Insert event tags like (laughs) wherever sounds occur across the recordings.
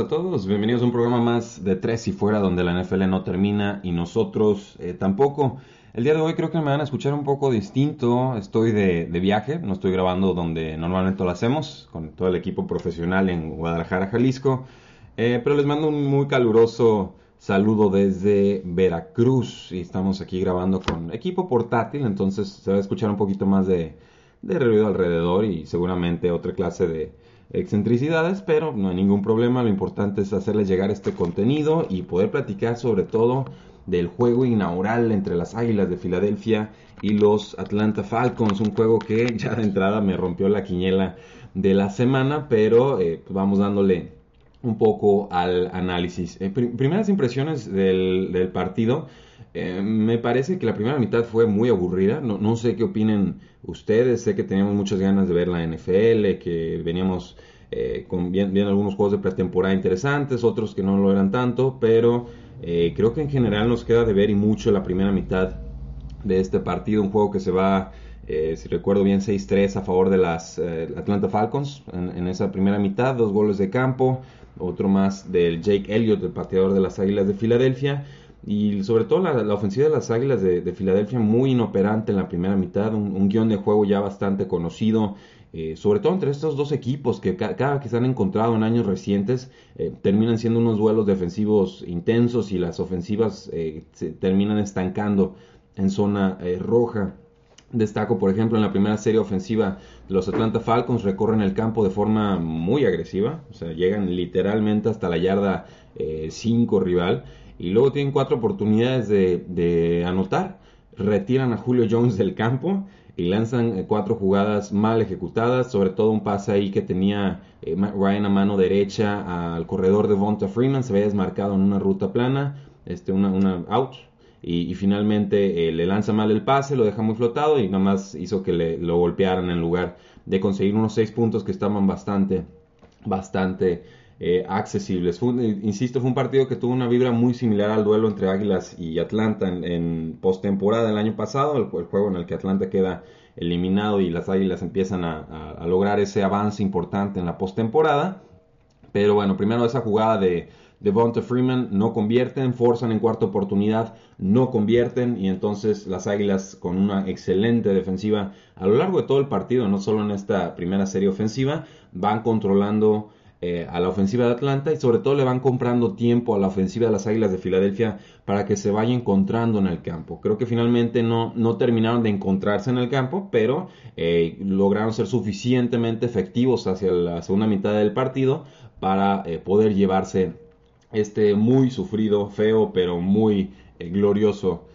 A todos, bienvenidos a un programa más de Tres y Fuera donde la NFL no termina y nosotros eh, tampoco. El día de hoy creo que me van a escuchar un poco distinto, estoy de, viaje, no estoy grabando donde normalmente lo hacemos, con todo el equipo profesional en Guadalajara, Jalisco, eh, pero les mando un muy caluroso saludo desde Veracruz. Y estamos aquí grabando con equipo portátil, entonces se va a escuchar un poquito más de, de ruido alrededor y seguramente otra clase de excentricidades, pero no hay ningún problema. Lo importante es hacerles llegar este contenido y poder platicar sobre todo del juego inaugural entre las Águilas de Filadelfia y los Atlanta Falcons, un juego que ya de entrada me rompió la quiñela de la semana, pero eh, pues vamos dándole un poco al análisis. Eh, primeras impresiones del, partido. Eh, me parece que la primera mitad fue muy aburrida. No, no, sé qué opinen ustedes. Sé que teníamos muchas ganas de ver la NFL, que veníamos eh, con bien, algunos juegos de pretemporada interesantes, otros que no lo eran tanto, pero creo que en general nos queda de ver y mucho la primera mitad de este partido. Un juego que se va, si recuerdo bien, 6-3 a favor de las Atlanta Falcons en, en esa primera mitad, dos goles de campo otro más del Jake Elliott, el pateador de las Águilas de Filadelfia. Y sobre todo la, ofensiva de las Águilas de, Filadelfia muy inoperante en la primera mitad, un, guion de juego ya bastante conocido, eh, sobre todo entre estos dos equipos que cada que se han encontrado en años recientes eh, terminan siendo unos duelos defensivos intensos y las ofensivas eh, se terminan estancando en zona roja. Destaco, por ejemplo, en la primera serie ofensiva, los Atlanta Falcons recorren el campo de forma muy agresiva, o sea, llegan literalmente hasta la yarda 5 eh, rival y luego tienen cuatro oportunidades de, anotar, retiran a Julio Jones del campo y lanzan eh, cuatro jugadas mal ejecutadas, sobre todo un pase ahí que tenía eh, Ryan a mano derecha al corredor de Vonta Freeman, se había desmarcado en una ruta plana, este, una, una out, y, finalmente eh, le lanza mal el pase, lo deja muy flotado y nada más hizo que le, lo golpearan en lugar de conseguir unos seis puntos que estaban bastante, bastante eh, accesibles. insisto, fue un partido que tuvo una vibra muy similar al duelo entre Águilas y Atlanta en, postemporada del año pasado, el, juego en el que Atlanta queda eliminado y las Águilas empiezan a, a lograr ese avance importante en la postemporada. Pero bueno, primero esa jugada de Devonta Freeman no convierten, forzan en cuarta oportunidad, no convierten y entonces las Águilas con una excelente defensiva a lo largo de todo el partido, no solo en esta primera serie ofensiva, van controlando eh, a la ofensiva de Atlanta y sobre todo le van comprando tiempo a la ofensiva de las Águilas de Filadelfia para que se vaya encontrando en el campo. Creo que finalmente no, no terminaron de encontrarse en el campo, pero eh, lograron ser suficientemente efectivos hacia la segunda mitad del partido para eh, poder llevarse este muy sufrido, feo, pero muy glorioso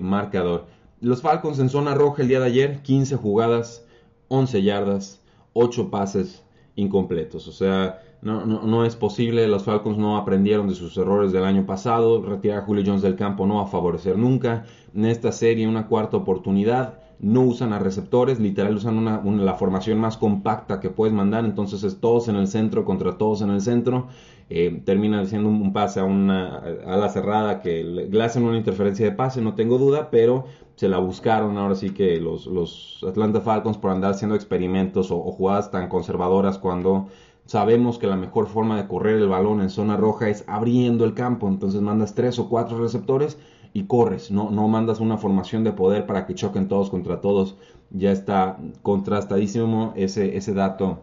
marcador. Los Falcons en zona roja el día de ayer, 15 jugadas, 11 yardas, 8 pases incompletos. O sea, no, no, no, es posible, los Falcons no aprendieron de sus errores del año pasado, retirar a Julio Jones del campo no va a favorecer nunca. En esta serie una cuarta oportunidad, no usan a receptores, literal usan una, la formación más compacta que puedes mandar, entonces es todos en el centro contra todos en el centro, eh, termina siendo un, pase a una ala cerrada que le, hacen una interferencia de pase, no tengo duda, pero se la buscaron ahora sí que los, los Atlanta Falcons por andar haciendo experimentos o, o jugadas tan conservadoras cuando sabemos que la mejor forma de correr el balón en zona roja es abriendo el campo, entonces mandas tres o cuatro receptores y corres, no, no mandas una formación de poder para que choquen todos contra todos. Ya está contrastadísimo ese, ese dato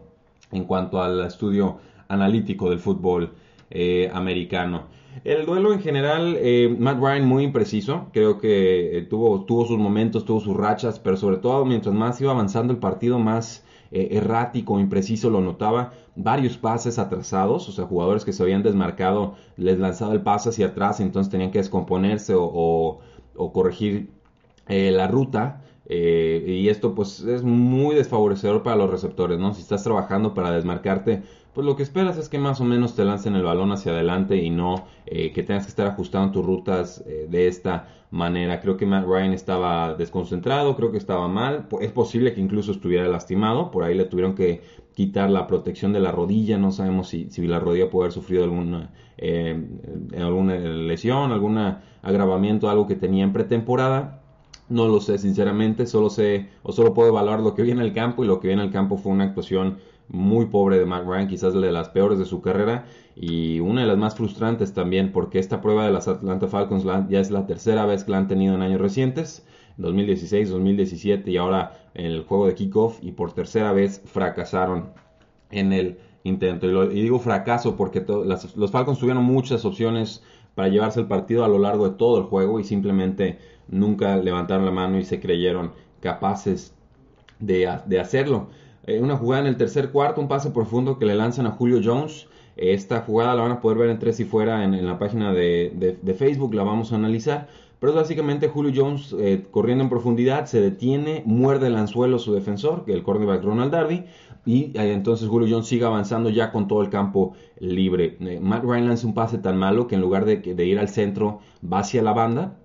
en cuanto al estudio analítico del fútbol eh, americano. El duelo en general, eh, Matt Ryan muy impreciso, creo que eh, tuvo, tuvo sus momentos, tuvo sus rachas, pero sobre todo mientras más iba avanzando el partido, más eh, errático, impreciso, lo notaba. Varios pases atrasados, o sea, jugadores que se habían desmarcado, les lanzaba el pase hacia atrás, entonces tenían que descomponerse o, corregir eh, la ruta. Eh, y esto pues es muy desfavorecedor para los receptores, ¿no? Si estás trabajando para desmarcarte, pues lo que esperas es que más o menos te lancen el balón hacia adelante y no eh, que tengas que estar ajustando tus rutas eh, de esta manera. Creo que Matt Ryan estaba desconcentrado, creo que estaba mal, es posible que incluso estuviera lastimado, por ahí le tuvieron que quitar la protección de la rodilla, no sabemos si, si la rodilla puede haber sufrido alguna, alguna lesión, algún agravamiento, algo que tenía en pretemporada no lo sé, sinceramente, solo sé o solo puedo evaluar lo que vi en el campo y lo que vi en el campo fue una actuación muy pobre de Matt quizás de las peores de su carrera y una de las más frustrantes también porque esta prueba de las Atlanta Falcons ya es la tercera vez que la han tenido en años recientes, 2016, 2017 y ahora en el juego de kickoff y por tercera vez fracasaron en el intento. Y, digo fracaso porque los Falcons tuvieron muchas opciones para llevarse el partido a lo largo de todo el juego y simplemente nunca levantaron la mano y se creyeron capaces de, hacerlo. Eh, una jugada en el tercer cuarto, un pase profundo que le lanzan a Julio Jones. Esta jugada la van a poder ver en tres y fuera en, la página de, Facebook, la vamos a analizar. Pero es básicamente Julio Jones eh, corriendo en profundidad, se detiene, muerde el anzuelo su defensor, el cornerback Ronald Darby, y eh, entonces Julio Jones sigue avanzando ya con todo el campo libre. Matt Ryan lanza un pase tan malo que en lugar de, ir al centro va hacia la banda,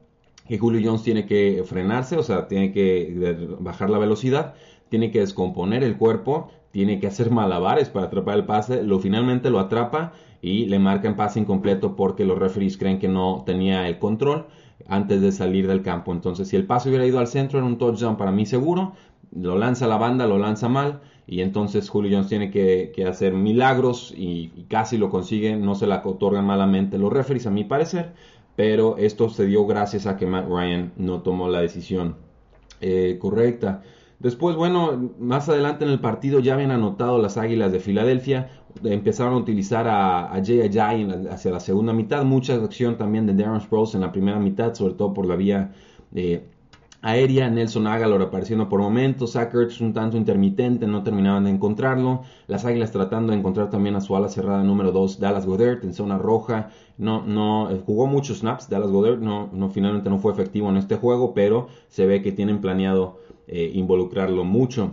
que Julio Jones tiene que frenarse, o sea, tiene que bajar la velocidad, tiene que descomponer el cuerpo, tiene que hacer malabares para atrapar el pase, lo finalmente lo atrapa y le marcan pase incompleto porque los referees creen que no tenía el control antes de salir del campo. Entonces, si el pase hubiera ido al centro, era un touchdown para mí seguro, lo lanza la banda, lo lanza mal y entonces Julio Jones tiene que, hacer milagros y, casi lo consigue, no se la otorgan malamente los referees a mi parecer, pero esto se dio gracias a que Matt Ryan no tomó la decisión eh, correcta. Después, bueno, más adelante en el partido ya habían anotado las Águilas de Filadelfia, empezaron a utilizar a, a Jay Ajay hacia la segunda mitad, mucha acción también de Darren Sproles en la primera mitad, sobre todo por la vía eh, aérea, Nelson Aguilar apareciendo por momentos, Zach un tanto intermitente, no terminaban de encontrarlo, las Águilas tratando de encontrar también a su ala cerrada número 2, Dallas Goddard en zona roja, no, no, eh, jugó muchos snaps, Dallas Goddard no, no, finalmente no fue efectivo en este juego, pero se ve que tienen planeado eh, involucrarlo mucho.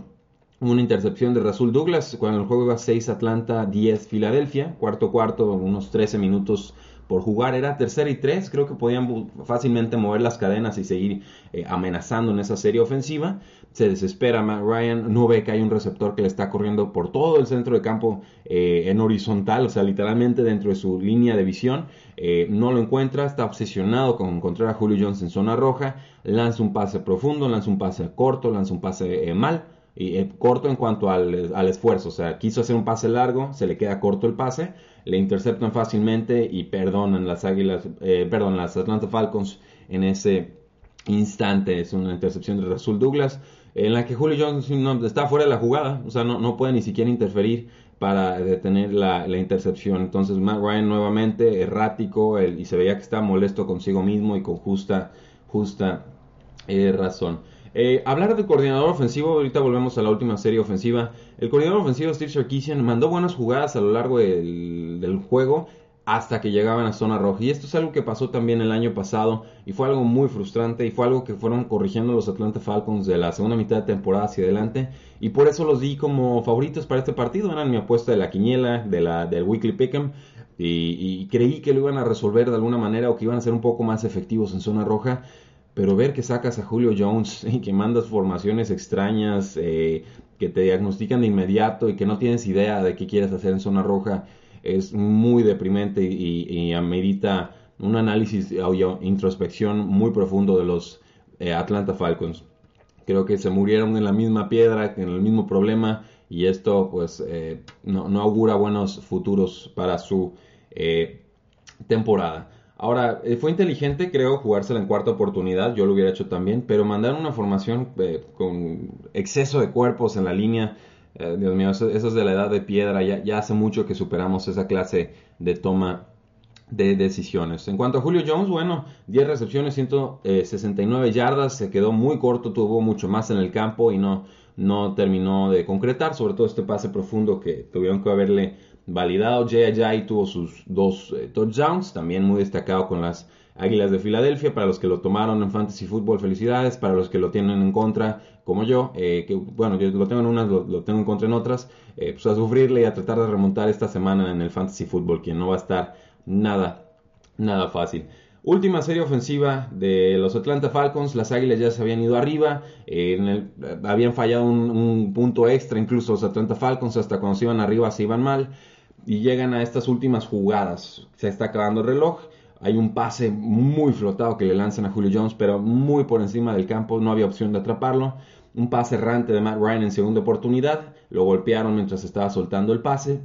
Una intercepción de Rasul Douglas cuando el juego iba 6 Atlanta, 10 Filadelfia, cuarto cuarto, unos 13 minutos por jugar. Era tercera y tres. Creo que podían fácilmente mover las cadenas y seguir eh, amenazando en esa serie ofensiva. Se desespera Matt Ryan. No ve que hay un receptor que le está corriendo por todo el centro de campo eh, en horizontal, o sea, literalmente dentro de su línea de visión. Eh, no lo encuentra. Está obsesionado con encontrar a Julio Jones en zona roja. Lanza un pase profundo, lanza un pase corto, lanza un pase mal y corto en cuanto al, al, esfuerzo, o sea, quiso hacer un pase largo, se le queda corto el pase, le interceptan fácilmente y perdonan las Águilas, eh, perdón, las Atlanta Falcons en ese instante. Es una intercepción de Rasul Douglas en la que Julio Jones no, está fuera de la jugada, o sea, no, no puede ni siquiera interferir para detener la, la intercepción. Entonces Matt Ryan nuevamente errático y se veía que estaba molesto consigo mismo y con justa, justa eh, razón. Eh, hablar de coordinador ofensivo, ahorita volvemos a la última serie ofensiva. El coordinador ofensivo Steve Sarkisian mandó buenas jugadas a lo largo del, juego hasta que llegaban a zona roja. Y esto es algo que pasó también el año pasado y fue algo muy frustrante y fue algo que fueron corrigiendo los Atlanta Falcons de la segunda mitad de temporada hacia adelante. Y por eso los di como favoritos para este partido. Eran mi apuesta de la quiniela, de la, del Weekly Pick'em. Y, y creí que lo iban a resolver de alguna manera o que iban a ser un poco más efectivos en zona roja pero ver que sacas a Julio Jones (laughs) y que mandas formaciones extrañas, eh, que te diagnostican de inmediato y que no tienes idea de qué quieres hacer en zona roja, es muy deprimente y, amerita un análisis o introspección muy profundo de los eh, Atlanta Falcons. Creo que se murieron en la misma piedra, en el mismo problema y esto pues eh, no, no, augura buenos futuros para su temporada. Ahora, eh, fue inteligente, creo, jugársela en cuarta oportunidad, yo lo hubiera hecho también, pero mandar una formación eh, con exceso de cuerpos en la línea, eh, Dios mío, eso, es de la edad de piedra, ya, hace mucho que superamos esa clase de toma de decisiones. En cuanto a Julio Jones, bueno, 10 recepciones, 169 yardas, se quedó muy corto, tuvo mucho más en el campo y no, no terminó de concretar, sobre todo este pase profundo que tuvieron que haberle validado. Jay tuvo sus dos eh, touchdowns, también muy destacado con las Águilas de Filadelfia, para los que lo tomaron en Fantasy Football, felicidades, para los que lo tienen en contra, como yo, eh, que bueno, yo lo tengo en unas, lo, tengo en contra en otras, eh, pues a sufrirle y a tratar de remontar esta semana en el Fantasy Football, que no va a estar nada, nada fácil. Última serie ofensiva de los Atlanta Falcons, las Águilas ya se habían ido arriba, habían fallado un, un, punto extra incluso los Atlanta Falcons, hasta cuando se iban arriba se iban mal, y llegan a estas últimas jugadas, se está acabando el reloj, hay un pase muy flotado que le lanzan a Julio Jones, pero muy por encima del campo, no había opción de atraparlo. Un pase errante de Matt Ryan en segunda oportunidad, lo golpearon mientras estaba soltando el pase.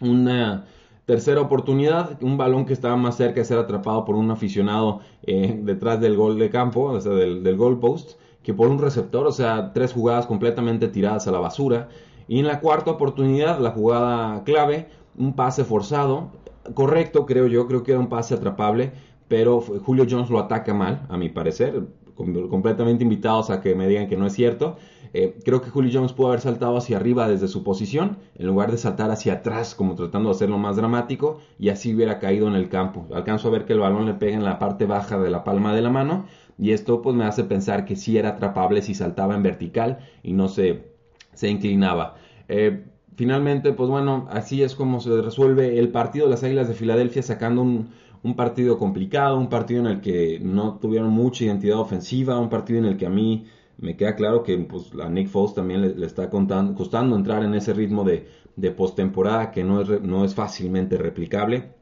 Una tercera oportunidad, un balón que estaba más cerca de ser atrapado por un aficionado eh, detrás del gol de campo, o sea, del, del post, que por un receptor, o sea, tres jugadas completamente tiradas a la basura. Y en la cuarta oportunidad, la jugada clave, un pase forzado, correcto, creo yo, creo que era un pase atrapable, pero Julio Jones lo ataca mal, a mi parecer, completamente invitados a que me digan que no es cierto. Eh, creo que Julio Jones pudo haber saltado hacia arriba desde su posición, en lugar de saltar hacia atrás, como tratando de hacerlo más dramático, y así hubiera caído en el campo. Alcanzo a ver que el balón le pega en la parte baja de la palma de la mano, y esto pues me hace pensar que sí era atrapable si saltaba en vertical y no se, se inclinaba. Eh, finalmente, pues bueno, así es como se resuelve el partido de las Águilas de Filadelfia sacando un, partido complicado, un partido en el que no tuvieron mucha identidad ofensiva, un partido en el que a mí me queda claro que pues, a Nick Foles también le, está costando entrar en ese ritmo de, de postemporada que no es, no es fácilmente replicable.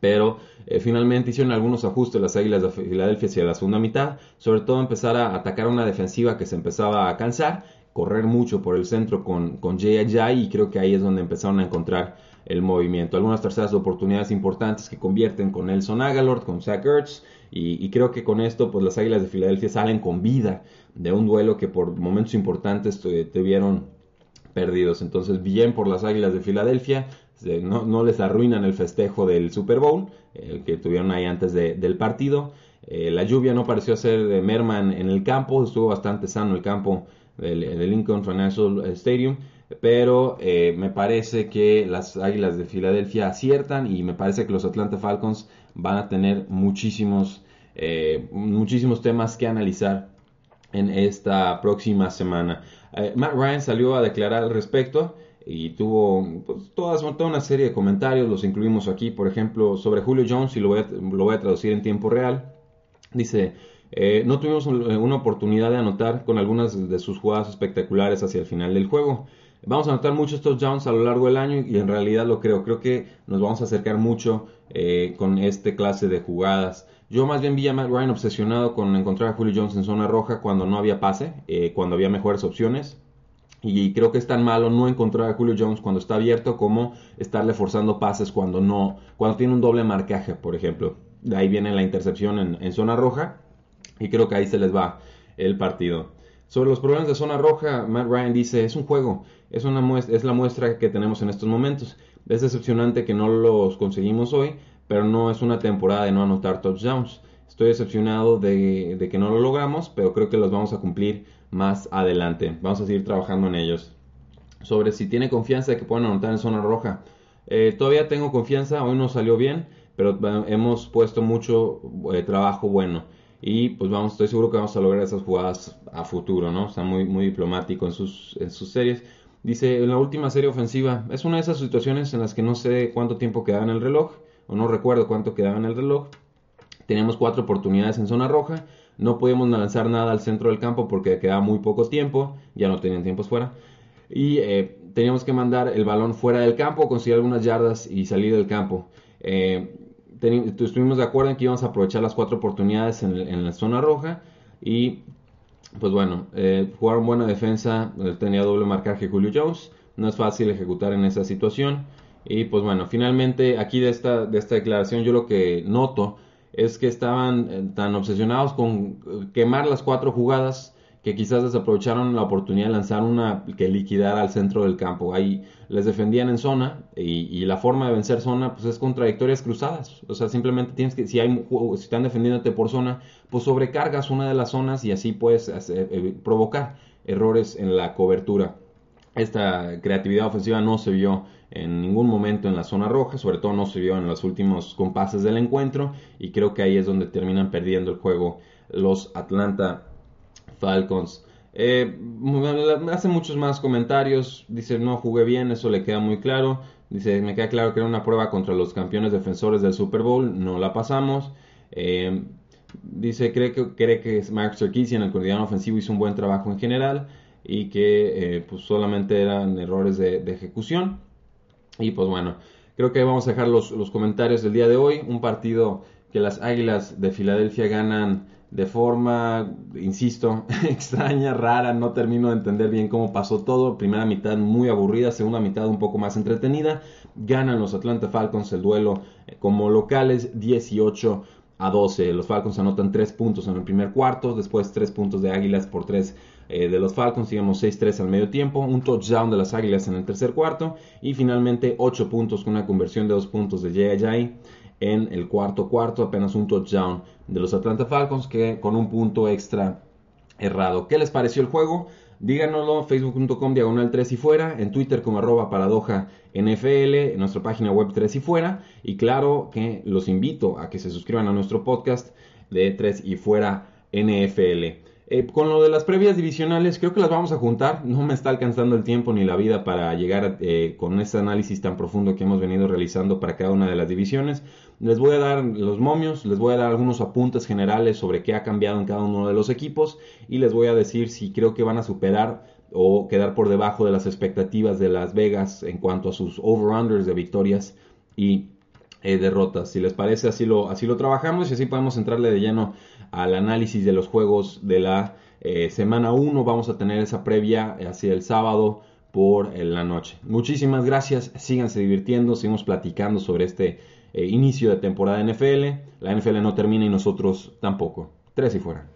Pero eh, finalmente hicieron algunos ajustes las Águilas de Filadelfia hacia la segunda mitad, sobre todo empezar a atacar una defensiva que se empezaba a cansar correr mucho por el centro con, con Jay y creo que ahí es donde empezaron a encontrar el movimiento. Algunas terceras oportunidades importantes que convierten con Nelson Agalord, con Zach Ertz y, creo que con esto pues las Águilas de Filadelfia salen con vida de un duelo que por momentos importantes tuvieron perdidos. Entonces bien por las Águilas de Filadelfia, no, no, les arruinan el festejo del Super Bowl el que tuvieron ahí antes del partido. Eh, la lluvia no pareció ser de merman en el campo, estuvo bastante sano el campo del, Lincoln Financial Stadium. Pero eh, me parece que las Águilas de Filadelfia aciertan y me parece que los Atlanta Falcons van a tener muchísimos, eh, muchísimos temas que analizar en esta próxima semana. Matt Ryan salió a declarar al respecto y tuvo pues, toda, una serie de comentarios, los incluimos aquí, por ejemplo, sobre Julio Jones y lo voy a traducir en tiempo real. Dice, eh, no tuvimos eh, una oportunidad de anotar con algunas de sus jugadas espectaculares hacia el final del juego. Vamos a anotar muchos touchdowns a lo largo del año y en realidad lo creo. Creo que nos vamos a acercar mucho eh, con este clase de jugadas. Yo más bien vi a Matt Ryan obsesionado con encontrar a Julio Jones en zona roja cuando no había pase, cuando había mejores opciones. Y creo que es tan malo no encontrar a Julio Jones cuando está abierto como estarle forzando pases cuando no, cuando tiene un doble marcaje, por ejemplo. De ahí viene la intercepción en zona roja y creo que ahí se les va el partido. Sobre los problemas de zona roja, Matt Ryan dice, es un juego, es, una muestra, es la muestra que tenemos en estos momentos. Es decepcionante que no los conseguimos hoy, pero no es una temporada de no anotar touchdowns. Estoy decepcionado de, que no lo logramos, pero creo que los vamos a cumplir más adelante. Vamos a seguir trabajando en ellos. Sobre si tiene confianza de que puedan anotar en zona roja. Eh, todavía tengo confianza, hoy no salió bien, pero hemos puesto mucho eh, trabajo bueno y pues vamos, estoy seguro que vamos a lograr esas jugadas a futuro, ¿no? Está muy, muy diplomático en sus, series. Dice, en la última serie ofensiva, es una de esas situaciones en las que no sé cuánto tiempo quedaba en el reloj, o no recuerdo cuánto quedaba en el reloj. Teníamos cuatro oportunidades en zona roja, no podíamos lanzar nada al centro del campo porque quedaba muy poco tiempo, ya no tenían tiempos fuera. Y eh, teníamos que mandar el balón fuera del campo, conseguir algunas yardas y salir del campo. Eh, estuvimos de acuerdo en que íbamos a aprovechar las cuatro oportunidades en, la zona roja y pues bueno, eh, jugaron buena defensa, tenía doble marcaje Julio Jones, no es fácil ejecutar en esa situación y pues bueno, finalmente aquí de esta, de esta declaración yo lo que noto es que estaban eh, tan obsesionados con eh, quemar las cuatro jugadas que quizás desaprovecharon la oportunidad de lanzar una que liquidara al centro del campo. Ahí les defendían en zona y, la forma de vencer zona pues es con trayectorias cruzadas. O sea, simplemente tienes que, si, hay, si están defendiéndote por zona, pues sobrecargas una de las zonas y así puedes eh, provocar errores en la cobertura. esta creatividad ofensiva no se vio en ningún momento en la zona roja, sobre todo no se vio en los últimos compases del encuentro y creo que ahí es donde terminan perdiendo el juego los Atlanta Falcons. Eh, hace muchos más comentarios, dice no jugué bien, eso le queda muy claro. Dice, me queda claro que era una prueba contra los campeones defensores del Super Bowl, no la pasamos. Eh, dice, cree que, cree que Mark Sarkisian, el coordinador ofensivo, hizo un buen trabajo en general y que eh, pues solamente eran errores de, ejecución. Y pues bueno, creo que vamos a dejar los, los, comentarios del día de hoy. Un partido que las Águilas de Filadelfia ganan de forma, insisto, (laughs) extraña, rara. No termino de entender bien cómo pasó todo. Primera mitad muy aburrida, segunda mitad un poco más entretenida. Ganan los Atlanta Falcons el duelo eh, como locales 18 a 12. Los Falcons anotan 3 puntos en el primer cuarto, después 3 puntos de Águilas por 3 eh, de los Falcons, digamos 6-3 al medio tiempo, un touchdown de las Águilas en el tercer cuarto y finalmente 8 puntos con una conversión de 2 puntos de Jay en el cuarto cuarto, apenas un touchdown de los Atlanta Falcons que con un punto extra errado. ¿Qué les pareció el juego? Díganoslo, facebook.com diagonal 3 y fuera, en Twitter como arroba paradoja NFL, en nuestra página web 3 y fuera, y claro que los invito a que se suscriban a nuestro podcast de 3 y fuera NFL. Eh, con lo de las previas divisionales, creo que las vamos a juntar. No me está alcanzando el tiempo ni la vida para llegar eh, con este análisis tan profundo que hemos venido realizando para cada una de las divisiones. Les voy a dar los momios, les voy a dar algunos apuntes generales sobre qué ha cambiado en cada uno de los equipos y les voy a decir si creo que van a superar o quedar por debajo de las expectativas de Las Vegas en cuanto a sus over-unders de victorias y eh, derrotas. Si les parece, así lo, así lo trabajamos y así podemos entrarle de lleno al análisis de los juegos de la eh, semana 1. Vamos a tener esa previa hacia el sábado por eh, la noche. Muchísimas gracias, síganse divirtiendo, seguimos platicando sobre este inicio de temporada NFL. La NFL no termina y nosotros tampoco. Tres y fuera.